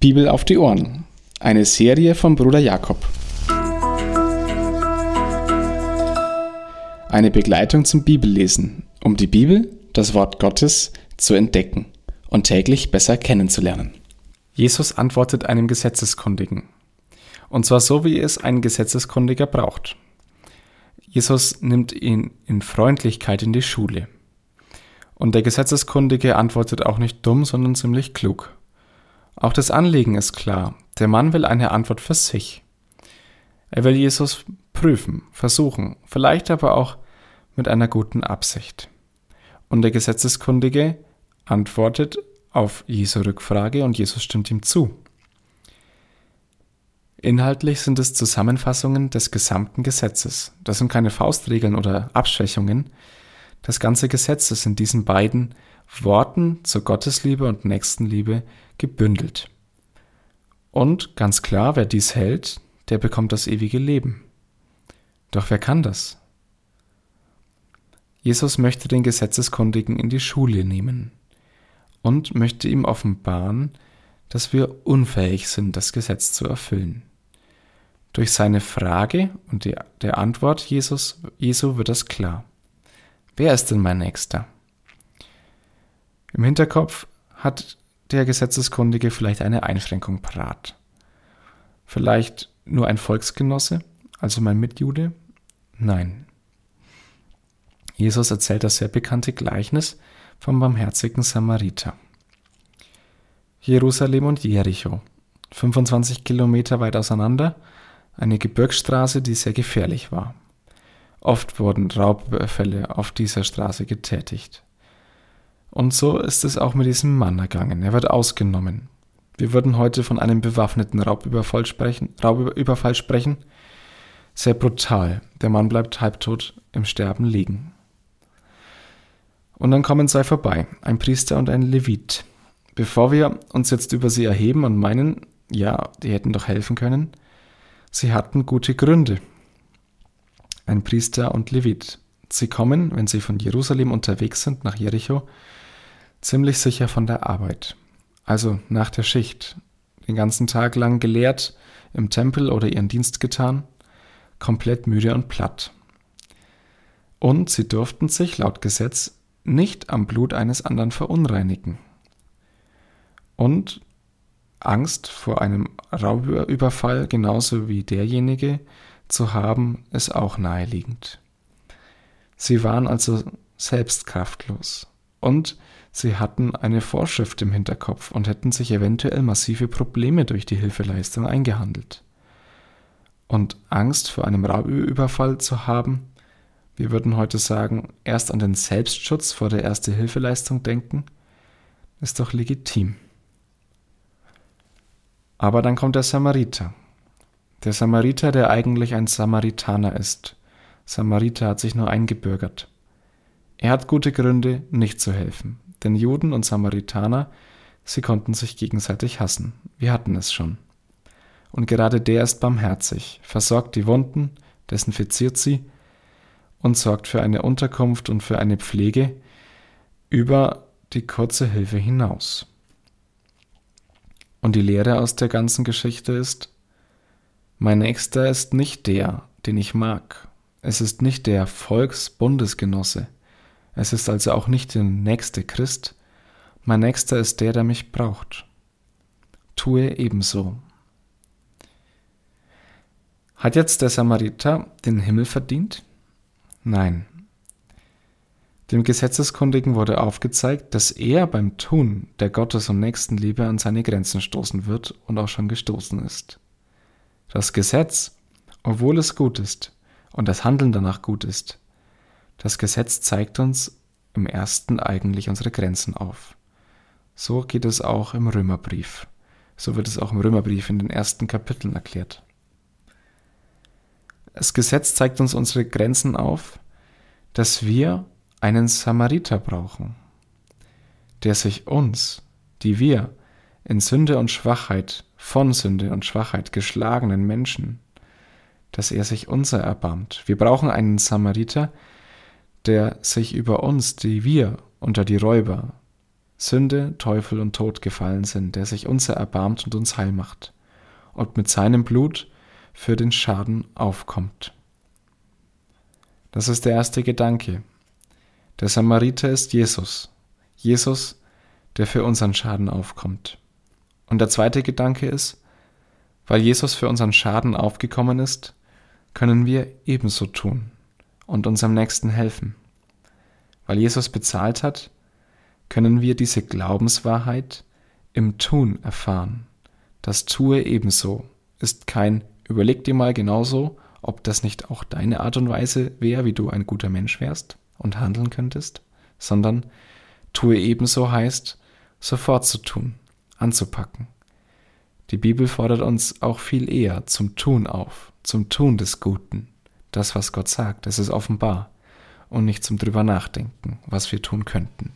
Bibel auf die Ohren. Eine Serie von Bruder Jakob. Eine Begleitung zum Bibellesen, um die Bibel, das Wort Gottes, zu entdecken und täglich besser kennenzulernen. Jesus antwortet einem Gesetzeskundigen. Und zwar so, wie es ein Gesetzeskundiger braucht. Jesus nimmt ihn in Freundlichkeit in die Schule. Und der Gesetzeskundige antwortet auch nicht dumm, sondern ziemlich klug. Auch das Anliegen ist klar. Der Mann will eine Antwort für sich. Er will Jesus prüfen, versuchen, vielleicht aber auch mit einer guten Absicht. Und der Gesetzeskundige antwortet auf Jesu Rückfrage und Jesus stimmt ihm zu. Inhaltlich sind es Zusammenfassungen des gesamten Gesetzes. Das sind keine Faustregeln oder Abschwächungen, das ganze Gesetz ist in diesen beiden Worten zur Gottesliebe und Nächstenliebe gebündelt. Und ganz klar, wer dies hält, der bekommt das ewige Leben. Doch wer kann das? Jesus möchte den Gesetzeskundigen in die Schule nehmen und möchte ihm offenbaren, dass wir unfähig sind, das Gesetz zu erfüllen. Durch seine Frage und die, der Antwort Jesus, Jesu wird das klar. Wer ist denn mein Nächster? Im Hinterkopf hat der Gesetzeskundige vielleicht eine Einschränkung parat. Vielleicht nur ein Volksgenosse, also mein Mitjude? Nein. Jesus erzählt das sehr bekannte Gleichnis vom barmherzigen Samariter. Jerusalem und Jericho, 25 Kilometer weit auseinander, eine Gebirgsstraße, die sehr gefährlich war. Oft wurden Raubfälle auf dieser Straße getätigt. Und so ist es auch mit diesem Mann ergangen. Er wird ausgenommen. Wir würden heute von einem bewaffneten Raubüberfall sprechen. Raubüberfall sprechen. Sehr brutal. Der Mann bleibt halbtot im Sterben liegen. Und dann kommen zwei vorbei, ein Priester und ein Levit. Bevor wir uns jetzt über sie erheben und meinen, ja, die hätten doch helfen können, sie hatten gute Gründe, ein Priester und Levit. Sie kommen, wenn sie von Jerusalem unterwegs sind nach Jericho, ziemlich sicher von der Arbeit. Also nach der Schicht, den ganzen Tag lang gelehrt, im Tempel oder ihren Dienst getan, komplett müde und platt. Und sie durften sich laut Gesetz nicht am Blut eines anderen verunreinigen. Und Angst vor einem Raubüberfall genauso wie derjenige, zu haben, ist auch naheliegend. Sie waren also selbst kraftlos und sie hatten eine Vorschrift im Hinterkopf und hätten sich eventuell massive Probleme durch die Hilfeleistung eingehandelt. Und Angst vor einem Raubüberfall zu haben, wir würden heute sagen, erst an den Selbstschutz vor der erste Hilfeleistung denken, ist doch legitim. Aber dann kommt der Samariter. Der Samariter, der eigentlich ein Samaritaner ist. Samariter hat sich nur eingebürgert. Er hat gute Gründe, nicht zu helfen, denn Juden und Samaritaner, sie konnten sich gegenseitig hassen. Wir hatten es schon. Und gerade der ist barmherzig, versorgt die Wunden, desinfiziert sie und sorgt für eine Unterkunft und für eine Pflege über die kurze Hilfe hinaus. Und die Lehre aus der ganzen Geschichte ist, mein Nächster ist nicht der, den ich mag. Es ist nicht der Volksbundesgenosse. Es ist also auch nicht der nächste Christ. Mein Nächster ist der, der mich braucht. Tue ebenso. Hat jetzt der Samariter den Himmel verdient? Nein. Dem Gesetzeskundigen wurde aufgezeigt, dass er beim Tun der Gottes- und Nächstenliebe an seine Grenzen stoßen wird und auch schon gestoßen ist. Das Gesetz, obwohl es gut ist und das Handeln danach gut ist, das Gesetz zeigt uns im ersten eigentlich unsere Grenzen auf. So geht es auch im Römerbrief. So wird es auch im Römerbrief in den ersten Kapiteln erklärt. Das Gesetz zeigt uns unsere Grenzen auf, dass wir einen Samariter brauchen, der sich uns, die wir in Sünde und Schwachheit von Sünde und Schwachheit geschlagenen Menschen, dass er sich unser erbarmt. Wir brauchen einen Samariter, der sich über uns, die wir unter die Räuber Sünde, Teufel und Tod gefallen sind, der sich unser erbarmt und uns heil macht und mit seinem Blut für den Schaden aufkommt. Das ist der erste Gedanke. Der Samariter ist Jesus. Jesus, der für unseren Schaden aufkommt. Und der zweite Gedanke ist, weil Jesus für unseren Schaden aufgekommen ist, können wir ebenso tun und unserem Nächsten helfen. Weil Jesus bezahlt hat, können wir diese Glaubenswahrheit im Tun erfahren. Das Tue ebenso ist kein Überleg dir mal genauso, ob das nicht auch deine Art und Weise wäre, wie du ein guter Mensch wärst und handeln könntest, sondern Tue ebenso heißt, sofort zu tun, anzupacken. Die Bibel fordert uns auch viel eher zum Tun auf, zum Tun des Guten. Das, was Gott sagt, es ist offenbar und nicht zum drüber nachdenken, was wir tun könnten.